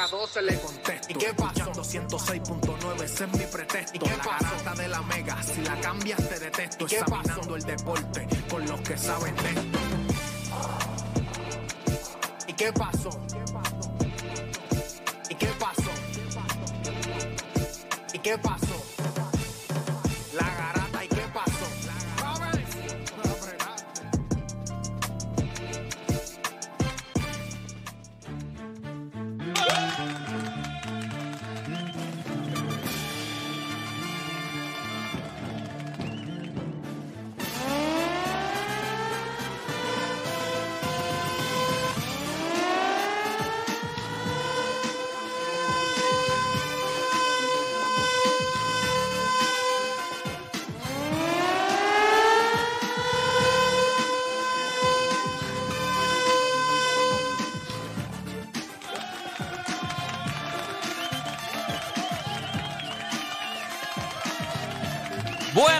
vieja 12 le contesto, ¿y qué pasó? 106.9, ese es mi pretexto, ¿y qué la de la mega, si la cambias te detesto, examinando el deporte con los que saben de esto. ¿Y qué pasó? ¿Y qué pasó? ¿Y qué pasó? La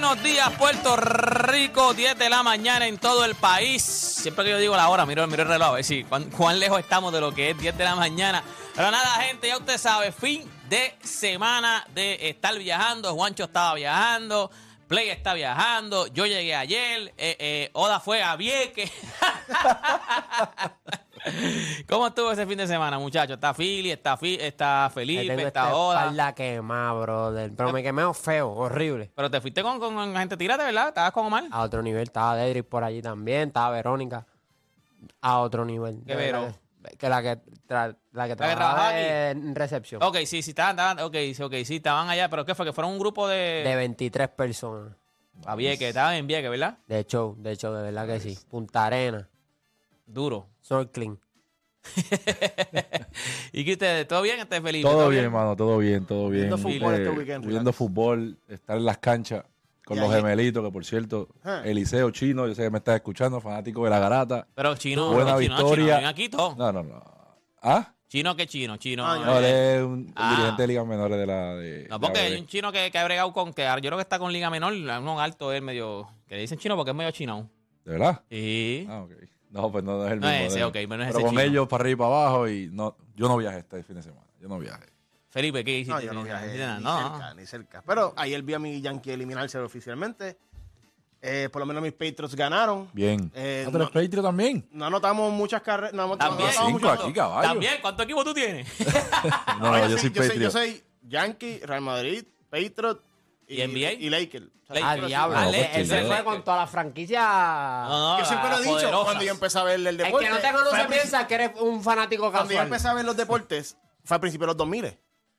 Buenos días, Puerto Rico, 10 de la mañana en todo el país. Siempre que yo digo la hora, miro, miro el reloj a ver si cuán, cuán lejos estamos de lo que es 10 de la mañana. Pero nada, gente, ya usted sabe, fin de semana de estar viajando. Juancho estaba viajando, Play está viajando, yo llegué ayer, eh, eh, Oda fue a Vieques. ¿Cómo estuvo ese fin de semana, muchachos? Está Philly, está, Fi- está Felipe, tengo está esta Oda. espalda quemada, brother. Pero me quemé feo, horrible. Pero te fuiste con, con, con gente tirate, ¿verdad? ¿Estabas con Omar? A otro nivel. Estaba Dedrick por allí también. Estaba Verónica. A otro nivel. ¿Qué De verdad Vero? Que, que la que, tra- la que trabaja trabajaba en recepción. Ok, sí, sí, estaban, estaban, ok, sí, ok, sí, estaban allá, pero ¿qué fue? Que fueron un grupo de... De 23 personas. A Vieques, estaban en Vieques, ¿verdad? De show, de show, de verdad que sí. Punta Arena. Duro. Snorkeling. ¿Y que ustedes, todo bien, este Felipe? Todo bien, hermano, todo bien, todo bien. Viendo fútbol este weekend, Viendo relax. fútbol, estar en las canchas con los gemelitos, que por cierto, Ah. Eliseo Chino, yo sé que me estás escuchando, fanático de la garata. Pero chino, Buena no, chino, no, victoria. chino, aquí todo. No, no, no. ¿Ah? Chino que chino, chino. Ah, No, él es un, Ah. dirigente de ligas menores de la. De, No, de porque la hay un chino que, que ha bregado con, que yo creo que está con Liga Menor, uno alto, él medio, que le dicen chino porque es medio chino. ¿De verdad? Sí. Ah, ok. No, pues no, no es el No mismo. es ese, ok, pero no es Pero ese con chino. ellos para arriba y para abajo y no, yo no viajé este fin de semana. Yo no viajé. Felipe, ¿qué hiciste? No, yo no viajé ni No, cerca, no. ni cerca. Pero ayer vi a mi Yankee eliminarse oficialmente. Eh, por lo menos mis Patriots ganaron. Bien. Eh, ¿Ah, tú eres no- Patreon también? No anotamos muchas carreras. No, no También, anotamos cinco aquí, caballo. También, ¿cuánto equipo tú tienes? No, No, no, yo soy yo, soy, Patreon. yo soy Yankee, Real Madrid, Patriots ¿Y NBA? Y Lakers. O sea, Lakers. Ah, diablo. Ah, Él- se fue con toda la franquicia. No, no, Yo siempre lo he dicho poderosas. cuando yo empecé a ver el deporte. que no te conoce piensa que eres un fanático Cuando yo casual. empecé a ver los deportes, fue al principio de los 2000.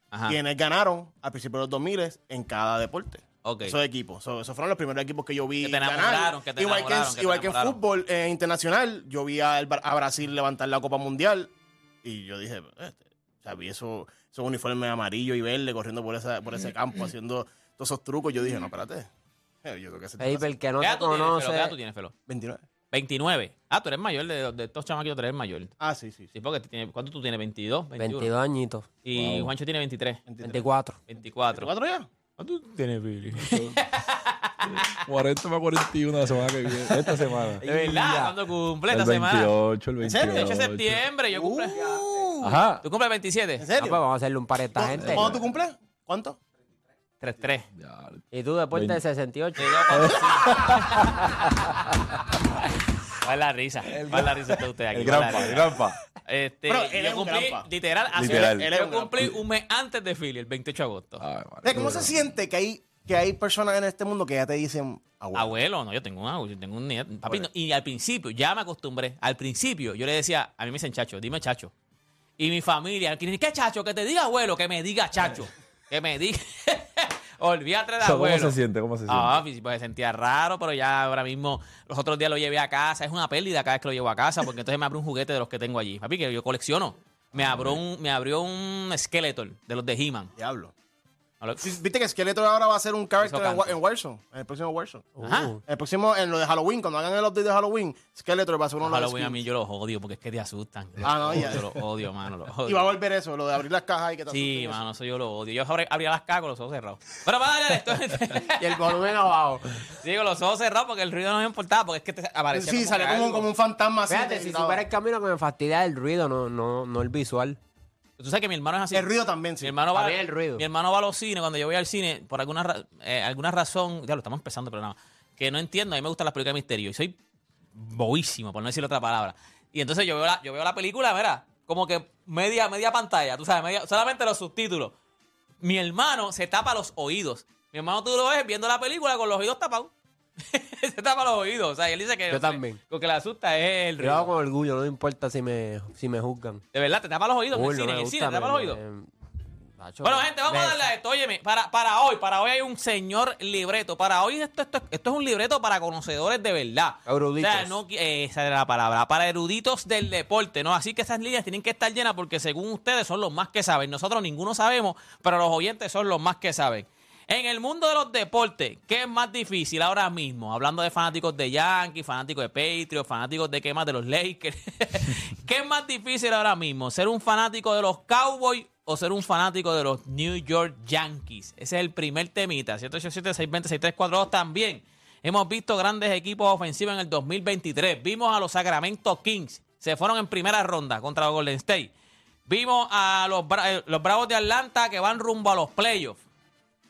Ajá. Quienes ganaron al principio de los 2000 en cada deporte. Ok. Esos equipos. So, esos fueron los primeros equipos que yo vi. Que te enamoraron, que te igual que, en- que te igual que en fútbol eh, internacional, yo vi a, el a Brasil levantar la Copa Mundial y yo dije, este, o sea, vi eso, esos uniformes amarillo y verde corriendo por, esa, por ese campo haciendo todos esos trucos. Yo dije, no, espérate. Eh, Yo creo que ese tipo Felipe, hace el que no ¿Qué edad te tú tienes, Felo? ¿Qué edad conoce. tú tienes, Felo? 29. 29. Ah, tú eres mayor de, de estos chamaquitos, tú eres mayor. Ah, sí, sí. sí. Sí, porque tú tienes- ¿cuánto tú tienes? 22, 21. 22 añitos. Y Juancho tiene 23, 24. 24. ¿Cuatro ya? ¿Cuánto tú tienes, Billy? 40 para 41 la semana que viene. Esta semana. De verdad, ¿cuándo cumple esta el semana? 28, el ¿En 28. serio? 8 de septiembre, yo cumple. Ajá. ¿Tú cumples el 27? ¿En Ah, serio? pues vamos a hacerle un par a esta gente. ¿Cuándo tú cumples? ¿Cuánto? 3-3. Ya, Y tú después de Veinte. 68. ¿Cuál es la risa? ¿Cuál es la risa de usted aquí? El ¿Cuál es la granpa, el granpa. Este, Pero él yo un cumplí, literal, así, Literal. Él es yo un cumplí un mes antes de Philly, el 28 de agosto. Ay, madre. ¿Cómo se siente que hay, que hay personas en este mundo que ya te dicen abuelo? Abuelo, no, yo tengo un abuelo, yo tengo un nieto. Papi, no, y al principio, ya me acostumbré. Al principio, yo le decía, a mí me dicen chacho, dime chacho. Y mi familia, ¿qué chacho? Que te diga abuelo, que me diga chacho. Que me diga. Olvídate de O sea, ¿Cómo se siente? ¿Cómo se siente? Ah, pues, se sentía raro, pero ya ahora mismo, los otros días lo llevé a casa. Es una pérdida cada vez que lo llevo a casa, porque entonces me abrió un juguete de los que tengo allí. Papi, que yo colecciono. Me abrió un, me abrió un Skeletor de los de He-Man. Diablo. ¿Viste que Skeletor ahora va a ser un character en, en Warzone? En el próximo Warzone. Ajá. En el próximo, en lo de Halloween, cuando hagan el update de Halloween, Skeletor va a ser uno de los Halloween a mí yo los odio porque es que te asustan. Ah, no, ya. Yo los odio, mano. Los odio. Y va a volver eso, lo de abrir las cajas y que te Sí, mano, eso yo lo odio. Yo abrí- abría las cajas con los ojos cerrados. Pero para darle esto. Y el volumen abajo. Digo, los ojos cerrados porque el ruido no me importaba, porque es que te aparecía. Sí, salió que como, como un fantasma así. Fíjate, te si supera el camino que me fastidia el ruido, no, no, no el visual. Tú sabes que mi hermano es así. El ruido también, sí. Mi hermano, va, A mí el ruido. mi hermano va a los cines. Cuando yo voy al cine, por alguna, ra- eh, alguna razón, ya lo estamos empezando, pero no, que no entiendo. A mí me gustan las películas de misterio y soy boísimo, por no decir otra palabra. Y entonces yo veo la, yo veo la película, mira, como que media, media pantalla, tú sabes, media- solamente los subtítulos. Mi hermano se tapa los oídos. Mi hermano tú lo ves viendo la película con los oídos tapados. se tapa los oídos. O sea, él dice que Yo también. lo que le asusta es el Yo lo hago ruido. con orgullo, no me importa si me, si me juzgan. De verdad, te tapa los oídos en Uy, el no cine, me en el gusta, cine, te tapa los oídos. me- Macho, Bueno, gente, vamos a darle a esto. Óyeme, para, para hoy, para hoy hay un señor libreto. Para hoy esto, esto, esto es un libreto para conocedores de verdad. Eruditos. O sea, no, eh, esa era la palabra. Para eruditos del deporte, ¿no? Así que esas líneas tienen que estar llenas porque según ustedes son los más que saben. Nosotros ninguno sabemos, pero los oyentes son los más que saben. En el mundo de los deportes, ¿qué es más difícil ahora mismo? Hablando de fanáticos de Yankees, fanáticos de Patriots, fanáticos de qué más de los Lakers. ¿Qué es más difícil ahora mismo? ¿Ser un fanático de los Cowboys o ser un fanático de los New York Yankees? Ese es el primer temita. 787-620-6342 también. Hemos visto grandes equipos ofensivos en el 2023. Vimos a los Sacramento Kings. Se fueron en primera ronda contra los Golden State. Vimos a los, eh, los Bravos de Atlanta que van rumbo a los playoffs.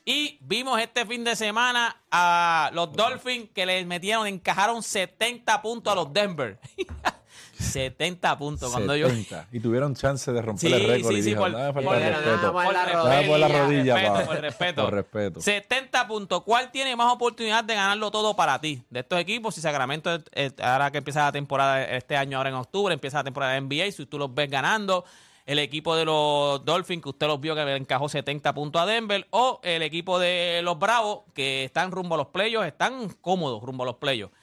Y vimos este fin de semana a los Dolphins que les metieron, encajaron 70 puntos a los Denver. 70 puntos. Cuando yo. 70. Y tuvieron chance de romper Sí, el récord sí, y sí, dijo, por- nada, por- falta de Pero nada respeto. más la Nada por la rodilla. rodilla, respeto, pa. por respeto. Por respeto. 70 puntos. ¿Cuál tiene más oportunidad de ganarlo todo para ti? De estos equipos, si Sacramento, ahora que empieza la temporada este año, ahora en octubre, empieza la temporada de NBA, si tú los ves ganando, el equipo de los Dolphins, que usted los vio que encajó 70 puntos a Denver, o el equipo de los Bravos, que están rumbo a los playoffs, están cómodos rumbo a los playoffs.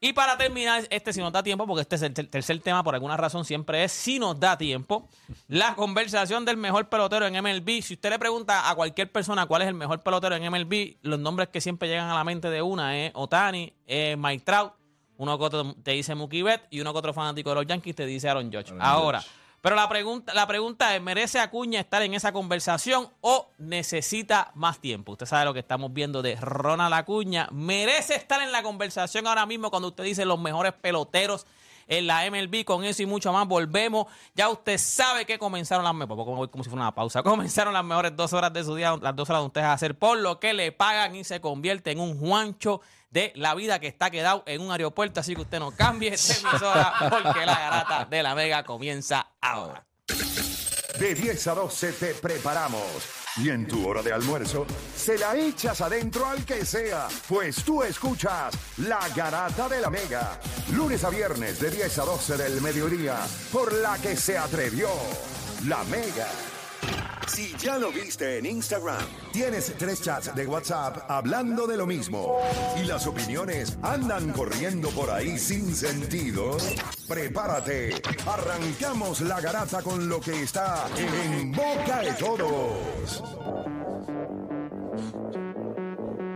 Y para terminar, este si nos da tiempo, porque este es el ter- tercer tema, por alguna razón siempre es si nos da tiempo, la conversación del mejor pelotero en MLB. Si usted le pregunta a cualquier persona cuál es el mejor pelotero en MLB, los nombres que siempre llegan a la mente de una es Otani, es Mike Trout, uno que otro te dice Mookie Betts y uno que otro fanático de los Yankees te dice Aaron Judge. Ahora. Pero la pregunta, la pregunta es, ¿merece Acuña estar en esa conversación o necesita más tiempo? Usted sabe lo que estamos viendo de Ronald Acuña. ¿Merece estar en la conversación ahora mismo cuando usted dice los mejores peloteros en la MLB? Con eso y mucho más volvemos. Ya usted sabe que comenzaron las mejores, como, como si fuera una pausa, comenzaron las mejores dos horas de su día, las dos horas de ustedes a hacer por lo que le pagan y se convierte en un Juancho de la vida que está quedado en un aeropuerto. Así que usted no cambie de emisora porque la garata de la Vega comienza ahora. De 10 a 12 te preparamos. Y en tu hora de almuerzo, se la echas adentro al que sea, pues tú escuchas La Garata de la Mega. Lunes a viernes de 10 a 12 del mediodía, por la que se atrevió La Mega. Si ya lo viste en Instagram, tienes tres chats de WhatsApp hablando de lo mismo y las opiniones andan corriendo por ahí sin sentido, prepárate. Arrancamos la garata con lo que está en boca de todos.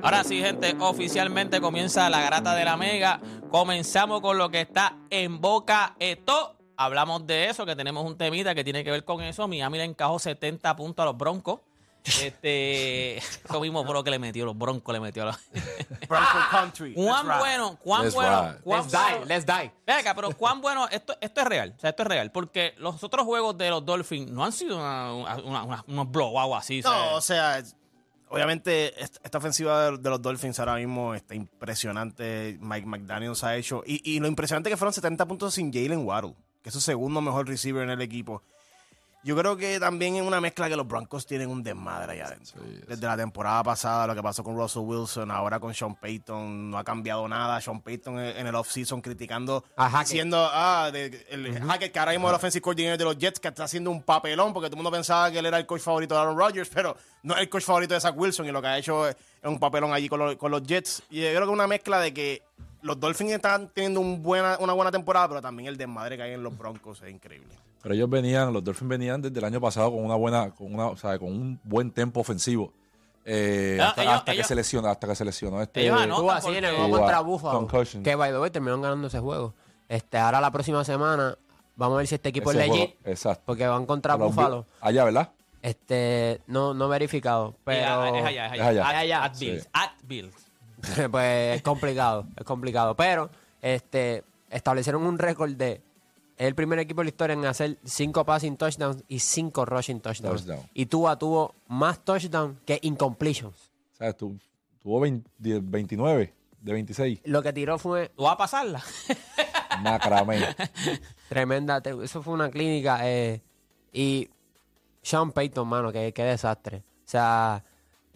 Ahora sí, gente, oficialmente comienza la garata de la Mega. Comenzamos con lo que está en boca esto. Hablamos de eso, que tenemos un temita que tiene que ver con eso. Miami le encajó 70 puntos a los Broncos. Este, eso mismo fue lo que le metió, los Broncos le metió. a los- Bronco Country. cuán right. bueno, cuán Let's bueno, cuán Let's die, let's die. Ven acá, pero cuán bueno, esto, esto es real, o sea, esto es real, porque los otros juegos de los Dolphins no han sido una- una- una- unos blowout así. No, ¿sabes? o sea, obviamente, est- esta ofensiva de, de los Dolphins ahora mismo está impresionante. Mike McDaniels ha hecho. Y, y lo impresionante que fueron 70 puntos sin Jalen Waddle, que es su segundo mejor receiver en el equipo. Yo creo que también es una mezcla que los Broncos tienen un desmadre allá adentro. Desde la temporada pasada, lo que pasó con Russell Wilson, ahora con Sean Payton, no ha cambiado nada. Sean Payton en en el offseason criticando, diciendo, ah, de- el Hackett, que ahora mismo es el offensive coordinator de los Jets, que está haciendo un papelón, porque todo el mundo pensaba que él era el coach favorito de Aaron Rodgers, pero no es el coach favorito de Zach Wilson, y lo que ha hecho es un papelón allí con, los- con los Jets. Y yo creo que es una mezcla de que los Dolphins están teniendo un buena, una buena temporada, pero también el desmadre que hay en los Broncos es increíble. Pero ellos venían, los Dolphins venían desde el año pasado con una buena, con una, o sea, con un buen tempo ofensivo. Eh, Ah, hasta, ellos- hasta ellos- que se lesionó, hasta que se lesionó este. Ellos anotan Estuvo así en el juego contra Buffalo. concussion. Que, by the way, terminaron ganando ese juego. Este, ahora la próxima semana vamos a ver si este equipo ese es legit. juego, exacto. Porque van contra Buffalo. Bills- Allá, ¿verdad? Este, no, no verificado. Pero es allá, es allá. Es allá. At, Allá. at Bills. Sí. Pues es complicado, es complicado. Pero este establecieron un récord de es el primer equipo de la historia en hacer cinco passing touchdowns y cinco rushing touchdowns. Touchdown. Y Tua tuvo más touchdowns que incompletions. ¿Sabes? Tu- tuvo 20 29 de 26. Lo que tiró fue ¿Tú vas a pasarla? Macramé. tremenda. Eso fue una clínica. eh, y Sean Payton, mano, qué, qué desastre. O sea,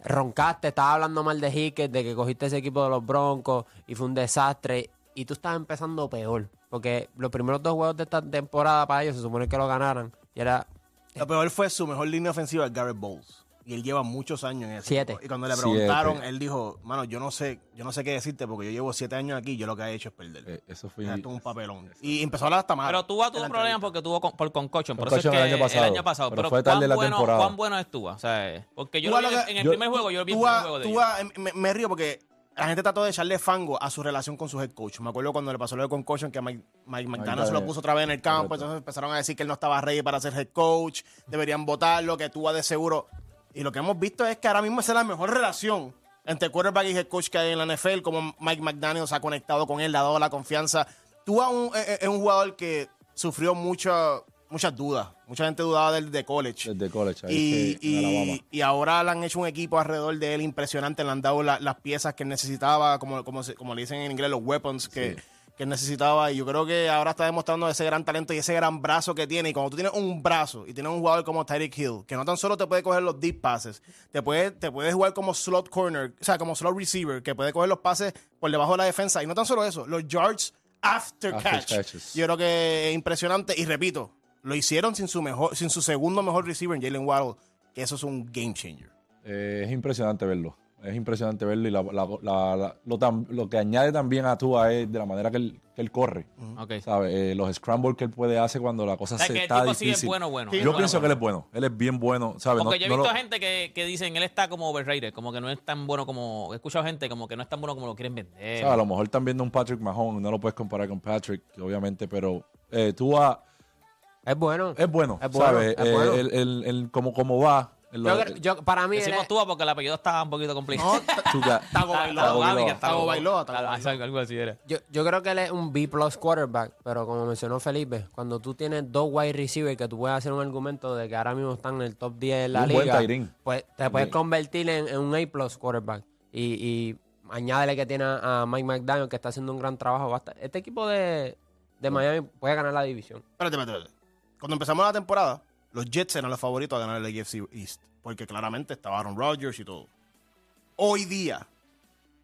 roncaste, estabas hablando mal de Hickett, de que cogiste ese equipo de los Broncos y fue un desastre. Y tú estás empezando peor. Porque los primeros dos juegos de esta temporada para ellos se supone que lo ganaran. Y era Lo peor fue su mejor línea ofensiva, Garrett Bowles. Y él lleva muchos años en ese Siete. equipo. Y cuando le Siete. preguntaron, él dijo, mano, yo no sé, yo no sé qué decirte porque yo llevo siete años aquí y yo lo que he hecho es perder. Eh, eso fue. Esto un papelón. Y empezó a hablar hasta mal. Pero Tua tuvo en la un problema entrevista. porque tuvo con- por eso es que el año pasado, el año pasado. pero Pero, fue tarde ¿cuán, la bueno, temporada. ¿cuán bueno es Tua? O sea, porque yo lo vi lo en, que- en el yo- primer juego, yo vi el Tua- primer juego de. Tua, eh, me, me río porque la gente trató de echarle fango a su relación con su head coach. Me acuerdo cuando le pasó lo de concussion que Mike, Mike McDaniel se lo puso otra vez en el campo. Correcto. Entonces empezaron a decir que él no estaba ready para ser head coach. Deberían votarlo, que Tua de seguro. Y lo que hemos visto es que ahora mismo esa es la mejor relación entre quarterback y head coach que hay en la NFL. Como Mike McDaniel se ha conectado con él, le ha dado la confianza. Tua un- es, es un jugador que sufrió mucha- muchas dudas. Mucha gente dudaba del de college. Desde college. Ahí Y, es que y, y ahora le han hecho un equipo alrededor de él impresionante. Le han dado la- las piezas que necesitaba, como, como, como le dicen en inglés, los weapons que, que necesitaba. Y yo creo que ahora está demostrando ese gran talento y ese gran brazo que tiene. Y cuando tú tienes un brazo y tienes un jugador como Tyreek Hill, que no tan solo te puede coger los deep passes, te puede, te puede jugar como slot corner, o sea, como slot receiver, que puede coger los pases por debajo de la defensa. Y no tan solo eso, los yards after, After catch. Yo creo que es impresionante. Y repito, lo hicieron sin su mejor, sin su segundo mejor receiver, Jalen Waddle, que eso es un game changer. Eh, es impresionante verlo. Es impresionante verlo y la- la- la- la- lo, tam- lo que añade también a Tua es de la manera que él, que él corre. Ok. ¿Sabes? Eh, los scrambles que él puede hacer cuando la cosa O sea, se que el está tipo sí es difícil. bueno, bueno. Sí, Yo bueno, pienso que él es bueno. Él es bien bueno. ¿sabes? Porque No- yo he no visto lo- gente que, que dicen él está como overrated, como que no es tan bueno como. He escuchado gente como que no es tan bueno como lo quieren vender. A lo mejor están viendo un Patrick Mahomes. No lo puedes comparar con Patrick, obviamente, pero eh, Tua es bueno. es bueno. Es bueno, ¿Sabes? es Eh, bueno. el, el- el- como, como va. Yo, creo- yo- para mí Decimos Tua porque el apellido está un poquito complicado. Tago Bailoa. Tago. Bailoa, algo así era. Yo, yo creo que él es un B plus quarterback, pero como mencionó Felipe, cuando tú tienes dos wide receivers que tú puedes hacer un argumento de que ahora mismo están en el top 10 en la un liga, pues te puedes convertir en, en un A plus quarterback. Y, y añádele que tiene a Mike McDaniel que está haciendo un gran trabajo. Basta- Este equipo de, de Miami puede ganar la división. Espérate, espérate, espérate. Cuando empezamos la temporada, los Jets eran los favoritos a ganar el AFC East. Porque claramente estaba Aaron Rodgers y todo. Hoy día,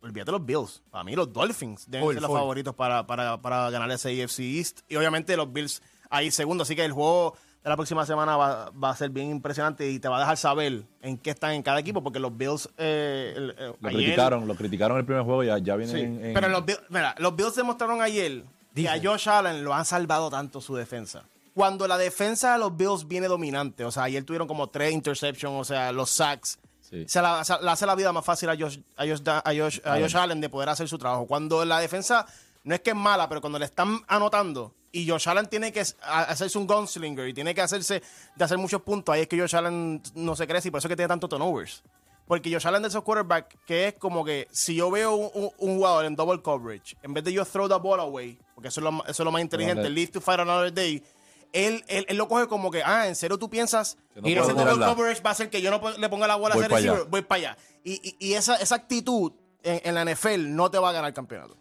olvídate los Bills. Para mí, los Dolphins deben ser los favoritos para, para, para ganar ese AFC East. Y obviamente los Bills ahí segundo. Así que el juego de la próxima semana va, va a ser bien impresionante y te va a dejar saber en qué están en cada equipo. Porque los Bills. eh, el- eh, Lo ayer- criticaron, lo criticaron el primer juego y ya, ya vienen Sí, en, en- Pero los Bills, mira, los Bills demostraron ayer que a Josh Allen lo han salvado tanto su defensa. Cuando la defensa de los Bills viene dominante, o sea, ayer tuvieron como tres interceptions, o sea, los sacks, Sí. se la, se- le hace la vida más fácil a Josh, a Josh, a Josh- a Josh Allen de poder hacer su trabajo. Cuando la defensa no es que es mala, pero cuando le están anotando y Josh Allen tiene que hacerse un gunslinger y tiene que hacerse de hacer muchos puntos, ahí es que Josh Allen no se crece y por eso es que tiene tanto turnovers. Porque Josh Allen de esos quarterbacks, que es como que si yo veo un, un- un jugador en double coverage, en vez de yo throw the ball away, porque eso es lo, eso es lo más inteligente, live to fight another day, él, él, él lo coge como que, ah, ¿en serio tú piensas Que no double tirarla. coverage va a hacer que yo no le ponga la bola a Voy ese para allá. receiver? Voy para allá. Y, y, y esa, esa actitud en, en la NFL no te va a ganar el campeonato.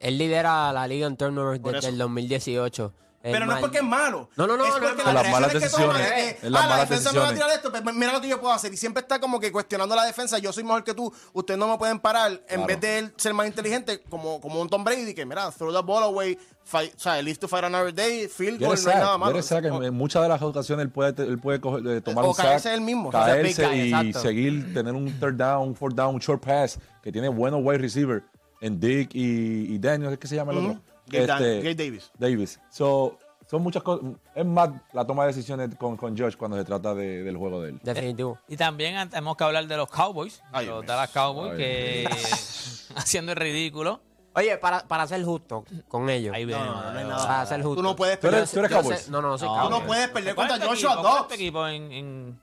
Él lidera la liga en turnovers desde el 2018. Pero no es porque es malo. No, no, no, Es no, porque no, Por las malas decisiones que toma decisiones. es que, Es las ah, la defensa me va a decisiones. tirar esto, pues mira lo que yo puedo hacer. Y siempre está como que cuestionando la defensa. Yo soy mejor que tú, ustedes no me pueden parar. En Claro. vez de él ser más inteligente, como, como un Tom Brady, que mira, throw the ball away, fight, o sea, live to fight another day, field goal, no hay nada malo. sack. En, en muchas de las ocasiones él puede, él puede coger- eh, tomar O un sack, caerse él mismo, o sea, caerse y exacto. seguir, tener un third down, un fourth down, un short pass, que tiene buenos wide receiver en Dick y, y Daniel, ¿qué se llama el otro? Gabe Dan- Este, Gabe Davis. Davis. So, son muchas cosas. Es más la toma de decisiones con, con Josh cuando se trata de- del juego de él. Definitivo. Y también tenemos que hablar de los Cowboys. Ay, los Dallas Cowboys, Ay, que haciendo el ridículo. Oye, para, para ser justo con ellos. Ahí viene. No, no, no hay nada. Para ser justo. Tú no puedes Tú eres- perder. tú eres Cowboys. sé- no, no, no soy No, Tú Cowboys. no puedes perder ¿Cuál es contra tu Joshua equipo? ¿Cuál es tu Dobbs. equipo en, en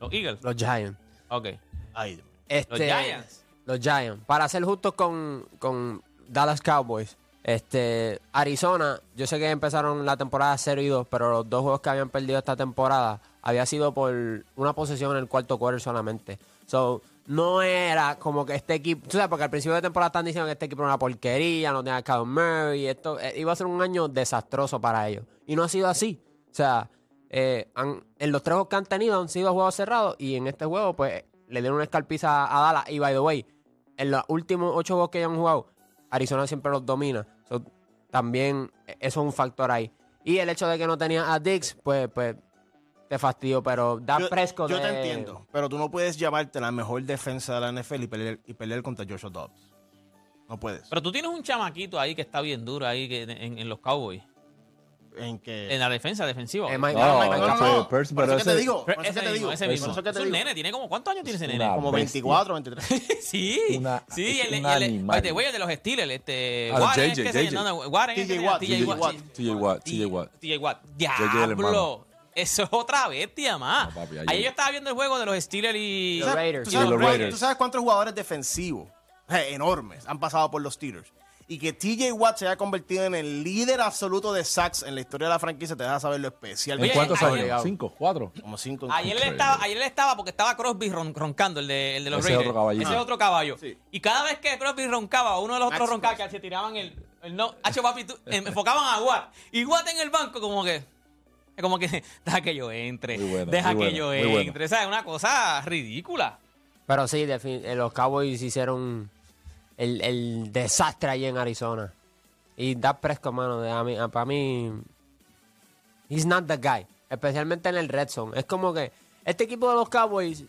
los Eagles? Los Giants. Ok. Mío. Este, Los Giants. Los Giants. Para ser justos con, con Dallas Cowboys, este, Arizona, yo sé que empezaron la temporada 0 y 2, pero los dos juegos que habían perdido esta temporada había sido por una posesión en el cuarto quarter solamente. So, no era como que este equipo, tú sabes, porque al principio de temporada están diciendo que este equipo era una porquería, no tenía Kyle Murray, esto eh, iba a ser un año desastroso para ellos. Y no ha sido así. O sea, eh, han- en los tres juegos que han tenido han sido juegos cerrados y en este juego, pues, le dieron una escalpiza a Dallas. Y by the way, en los últimos ocho juegos que hayan jugado, Arizona siempre los domina. So, también eh, eso es un factor ahí. Y el hecho de que no tenía a Dix, pues, pues te fastidió, pero Dak Yo, Prescott. yo te entiendo, pero tú no puedes llamarte la mejor defensa de la NFL y pelear, y pelear contra Joshua Dobbs. No puedes. Pero tú tienes un chamaquito ahí que está bien duro ahí que en, en los Cowboys. En que En la defensa defensiva. Eh, Mike- No, Mike- no, no, ese no. Percy, Por pero eso que te digo, por eso que te mismo, digo. ese mismo. eso que Es un digo. nene, tiene como ¿cuántos años tiene ese nene? Como bestia. 24, 23. Sí, Una- sí, es el, el, güey, de los Steelers, este, Ah, Warren, JJ, JJ. TJ Watt, TJ Watt. TJ Watt, TJ Watt. TJ Watt. el Diablo. Eso es otra bestia más. Ayer- yo estaba viendo el juego de los Steelers y... Los Raiders. ¿Tú Sí, sabes, los Raiders. Raiders. ¿Tú sabes cuántos jugadores defensivos eh, enormes han pasado por los Steelers? Y que TJ Watt se haya convertido en el líder absoluto de sacks en la historia de la franquicia te deja saber lo especial. ¿En cuántos ayer- años? ¿Cinco? ¿Cuatro? Como cinco. Ayer él, estaba, ayer él estaba porque estaba Crosby ron- roncando, el de, el de los Ese Raiders. otro. Ese Ah. otro caballo. Sí. Y cada vez que Crosby roncaba, uno de los otros roncaba, que se tiraban el, el no. Hacho, papi, tú- eh, enfocaban a Watt. Y Watt en el banco, como que. Como que, deja que yo entre. Deja muy que yo entre. O sea, es una cosa ridícula. Pero sí, eh, los Cowboys hicieron el, el desastre ahí en Arizona. Y Dak Prescott, mano, a mí- para mí, he's not the guy. Especialmente en el Red Zone. Es como que este equipo de los Cowboys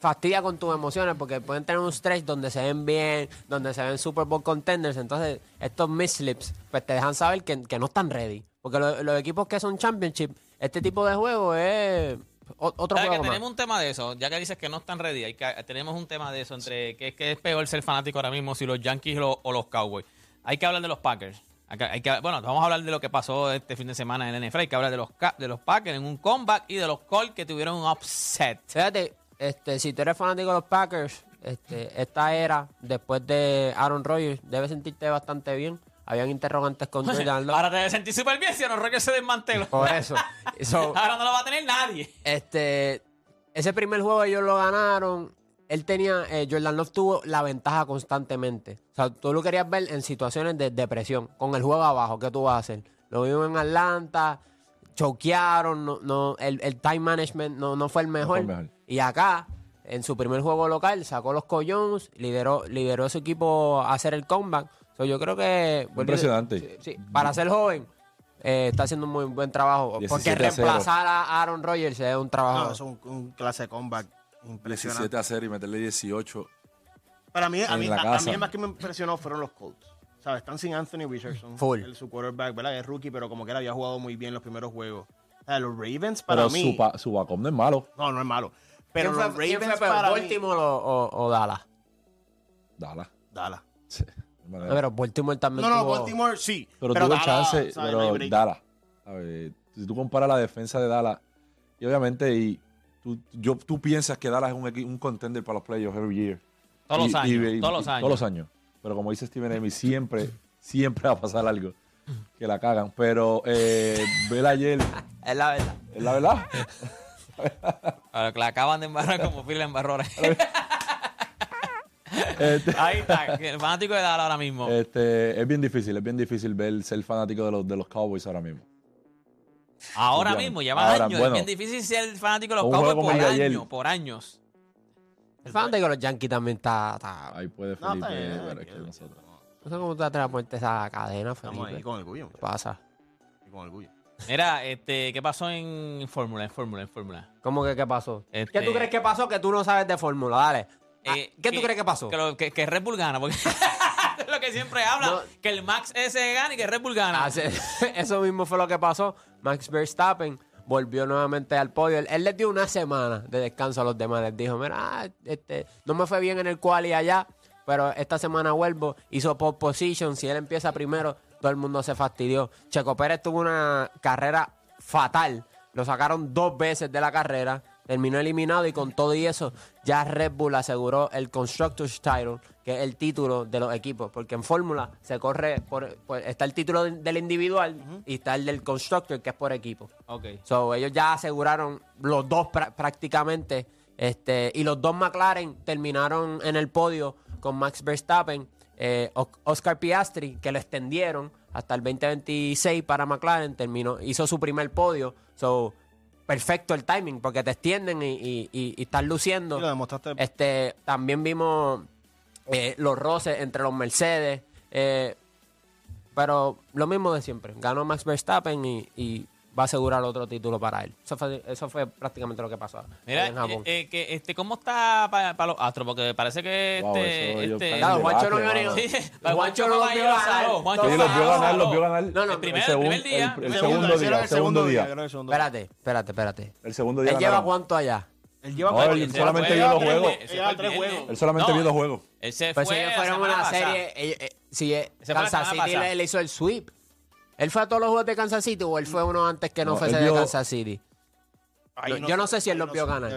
fastidia con tus emociones porque pueden tener un stretch donde se ven bien, donde se ven Super Bowl contenders. Entonces, estos mislips, pues te dejan saber que, que no están ready. Porque lo- los equipos que son championship, este tipo de juego es otro ¿Sabes que más. tenemos un tema de eso? Ya que dices que no están ready, hay que, tenemos un tema de eso entre que, que es peor ser fanático ahora mismo si los Yankees o, o los Cowboys. Hay que hablar de los Packers. Hay que- hay que- bueno, vamos a hablar de lo que pasó este fin de semana en el NFL. Hay que hablar de los, de los Packers en un comeback y de los Colts que tuvieron un upset. Fíjate, este, si tú eres fanático de los Packers, este, esta era, después de Aaron Rodgers, debes sentirte bastante bien. Habían interrogantes con Jordan Love. Ahora te debes sentir súper bien si Aaron Rodgers se desmanteló. Por eso. So, Ahora no lo va a tener nadie. este, ese primer juego ellos lo ganaron. Él tenía, eh, Jordan Love tuvo la ventaja constantemente. O sea, tú lo querías ver en situaciones de depresión, con el juego abajo, ¿qué tú vas a hacer? Lo vimos en Atlanta, choquearon, no, no, el, el time management no, no fue el mejor. fue el mejor. Y acá, en su primer juego local, sacó los collones, lideró, lideró a su equipo a hacer el comeback. So, yo creo que... Impresionante. Sí, sí, para ser joven, eh, está haciendo un muy buen trabajo. Porque 17 a 0. reemplazar a Aaron Rodgers es un trabajo... No, es un, un clase de comeback impresionante. 17 a 0 y meterle 18. Para mí, a mí, a- mí más que me impresionó fueron los Colts. ¿Sabes? Están sin Anthony Richardson. Full. el- su quarterback, ¿verdad? Es rookie, pero como que él había jugado muy bien los primeros juegos. O sea, los Ravens para Pero mí... su, su no es malo. No, no es malo. Pero ¿Quién los fue, Ravens fue para mí... Baltimore o, o- o Dallas? Dallas. Dallas. Sí, No, pero Baltimore también No, no, tuvo- Baltimore sí. Pero, tuvo el Dallas, chance. No pero break. Dallas. ¿sabes? Si tú comparas la defensa de Dallas, y obviamente y tú, yo, tú piensas que Dallas es un, un contender para los playoffs every year. Todos los años, y- y- todos los años. Todos los años. Pero como dice Steven Amy, siempre, siempre va a pasar algo. que la cagan. Pero eh, ver ayer, Es la verdad. es la verdad. Ahora que la acaban de embarrar como Phil embarró. Este, Ahí está, el fanático de Dallas ahora mismo. este, es bien difícil, es bien difícil ver ser fanático de los, de los Cowboys ahora mismo. ahora obviamente. mismo, lleva Ahora, años. bueno. es bien difícil ser fanático de los Un Cowboys juego por como el de años, ayer. por años. El fanático de los Yankees también está. está Ahí puede No, Felipe, está bien, pero es que está bien. nosotros. no sé cómo tú te atreves a ponerte esa cadena, Estamos ahí Felipe. con orgullo. ¿Qué pasa? y Con orgullo. Mira, este, ¿qué pasó en Fórmula? En Fórmula, en Fórmula. ¿Cómo que qué pasó? Este- ¿Qué tú crees que pasó que tú no sabes de fórmula? Dale. Ah, Eh, ¿Qué tú crees que pasó? Que, lo- que, que Red Bull gana, porque es lo que siempre habla, No. que el Max S gana y que Red Bull gana. Hace- Eso mismo fue lo que pasó. Max Verstappen volvió nuevamente al podio. Él, él les dio una semana de descanso a los demás. Les dijo, mira, ah, este, no me fue bien en el quali allá, pero esta semana vuelvo. Hizo pole position. Si él empieza primero, todo el mundo se fastidió. Checo Pérez tuvo una carrera fatal. Lo sacaron dos veces de la carrera. Terminó eliminado y con todo y eso, ya Red Bull aseguró el Constructors Title, que es el título de los equipos. Porque en Fórmula se corre, por, por- está el título de- del individual y está el del Constructor, que es por equipo. Ok. So, ellos ya aseguraron los dos prá- prácticamente. Este, y los dos McLaren terminaron en el podio con Max Verstappen. eh, O- Oscar Piastri, que lo extendieron hasta el 2026 para McLaren, terminó, hizo su primer podio. So, perfecto el timing, porque te extienden y, y, y- y están luciendo. Sí, lo demostraste. Este, también vimos eh, los roces entre los Mercedes. eh, pero lo mismo de siempre. Ganó Max Verstappen y va a asegurar otro título para él. Eso fue, eso fue prácticamente lo que pasó Mira, en Japón. eh, eh, que, este, ¿cómo está para los Astros? Porque parece que Wow, este, este- Claro, Juancho no vio. Sí, Juancho no vio ganar. Sí, los vio ganar, Saló. los vio ganar. No, no, El primer- el, el primer segun- día, el- el el segundo, día, el segundo día, día. era el segundo. Espérate, espérate, espérate. El segundo día ¿Él lleva cuánto allá? Él lleva No, él solamente lleva vio dos tres- juegos. él solamente vio dos juegos. Él se Pues fue si ellos la fueron una serie, eh, eh, si Kansas City le hizo el sweep. ¿Él fue a todos los juegos de Kansas City o él fue uno antes que no, No, fuese de vio- Kansas City? Ahí Yo- yo no sé si él los vio ganar.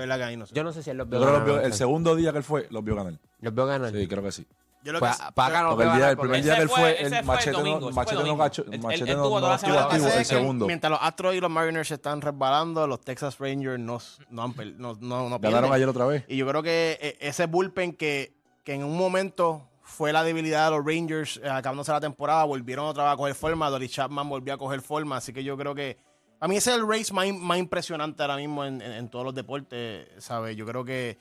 Yo no sé si él los vio los ganar, vio- el segundo día que él fue, los vio ganar. Los vio ganar. Sí, creo que sí. Yo lo Pues, que para acá no el, día, el primer día que él fue, el el machete no, domingo, machete no, gacho- él- machete no, no estuvo activo el segundo. Mientras los Astros y los Mariners se están resbalando, los Texas Rangers no, no, han per- no, no, no Ganaron ayer otra vez. Y yo creo que eh, ese bullpen que, que en un momento fue la debilidad de los Rangers eh, acabándose la temporada, volvieron otra vez a coger forma, Dory Chapman volvió a coger forma, así que yo creo que a mí ese es el race más, más impresionante ahora mismo en, en- en todos los deportes, ¿sabes? Yo creo que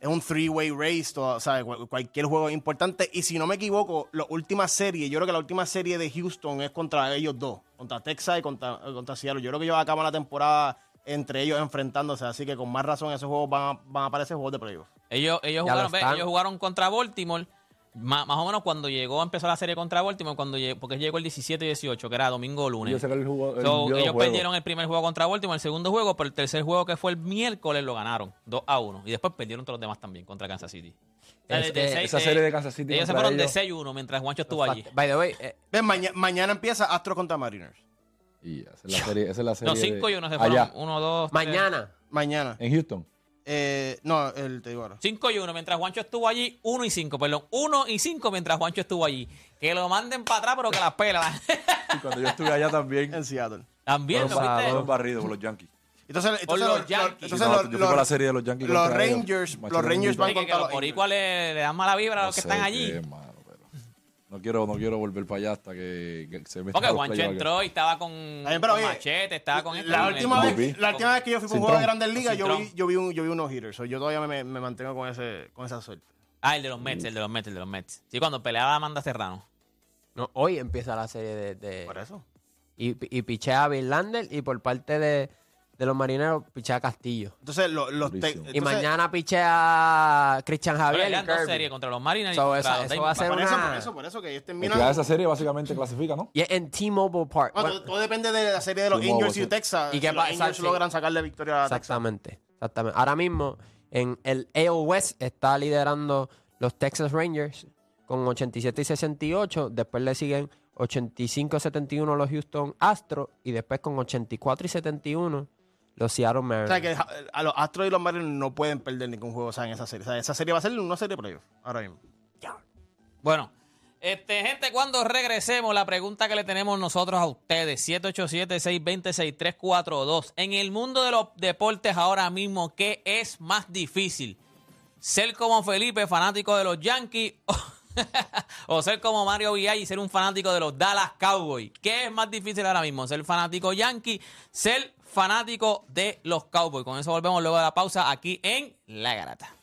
es un three-way race, todo, ¿sabes? Cual- cualquier juego es importante. Y si no me equivoco, la última serie, yo creo que la última serie de Houston es contra ellos dos, contra Texas y contra, contra Seattle. Yo creo que ellos acaban la temporada entre ellos enfrentándose, así que con más razón esos juegos van a, van a aparecer juegos de playoff. Ellos, ellos, jugaron, ellos jugaron contra Baltimore. Más, más o menos cuando llegó, empezó la serie contra Baltimore, cuando llegó, porque llegó el 17 y 18, que era domingo o lunes. So, ellos perdieron el primer juego contra Baltimore, el segundo juego, pero el tercer juego que fue el miércoles lo ganaron 2 a 1. Y después perdieron todos los demás también contra Kansas City. O sea, Es- de- de eh, seis- esa serie de Kansas City Ellos se fueron de ellos. 6-1 mientras Juancho estuvo allí. By the way, eh, Ven, maña- mañana empieza Astros contra Mariners. Y esa es la serie. Esa es la serie No, 5 y de- 1 se fueron. Allá, 1, 2, mañana. Mañana. en Houston. Eh, no, el, te digo ahora. 5 y 1 mientras Juancho estuvo allí. 1 y 5, perdón. 1 y 5 mientras Juancho estuvo allí. Que lo manden para atrás, pero que las pela. Y cuando yo estuve allá también, En Seattle. También lo viste. fueron barridos por los Yankees. Entonces, Por entonces los Yankees. entonces No, los- yo fui los- por la serie de los Yankees los ellos. Rangers- los Rangers van contra los los boricuas le, le dan mala vibra a No los que sé están qué, allí. pero no quiero, no quiero volver para allá hasta que, que se me Porque Juancho entró y estaba con, Ay, pero, con oye, machete, estaba con La última, el- vez, la última vez que yo fui por un juego de. Grandes Ligas, yo vi, yo, vi un, yo vi unos hitters. So, yo todavía me, me mantengo con, ese, con esa suerte. Ah, el de los Mets, el de los Mets, el de los Mets. Sí, cuando peleaba Amanda Serrano. No, hoy empieza la serie de. de- Por eso. y, y pichea a Verlander y por parte de, de los marineros pichea a Castillo. Entonces, lo- los te- Durísimo. y entonces, mañana pichea a Christian Javier y Kirby. series contra los Mariners So, y eso- contra los eso va a Diamondbacks. ser Por eso, una- por eso, por eso que ellos El que terminan. esa serie básicamente clasifica, ¿no? Y es en T-Mobile Park. Bueno, Bueno, todo, todo depende de la serie de los T-Mobile, Angels y sí. Texas. ¿Y qué si los pasa? Angels Sí. logran sacarle victoria a Texas. exactamente, exactamente. Ahora mismo en el AL West está liderando los Texas Rangers con 87 y 68. Después le siguen 85 y 71 los Houston Astros y después con 84 y 71 los Seattle O Mariners. sea, que ja- a los Astros y los Mariners no pueden perder ningún juego o sea, en esa serie. O sea, esa serie va a ser una serie de playoffs ahora mismo. Bueno, Este, gente, cuando regresemos, la pregunta que le tenemos nosotros a ustedes, 787-620-6342. En el mundo de los deportes ahora mismo, ¿qué es más difícil? ¿Ser como Felipe, fanático de los Yankees? o ser como Mario Villay y ser un fanático de los Dallas Cowboys. ¿Qué es más difícil ahora mismo? ¿Ser fanático Yankee? ¿Ser fanático de los Cowboys? Con eso volvemos luego de la pausa aquí en La Garata.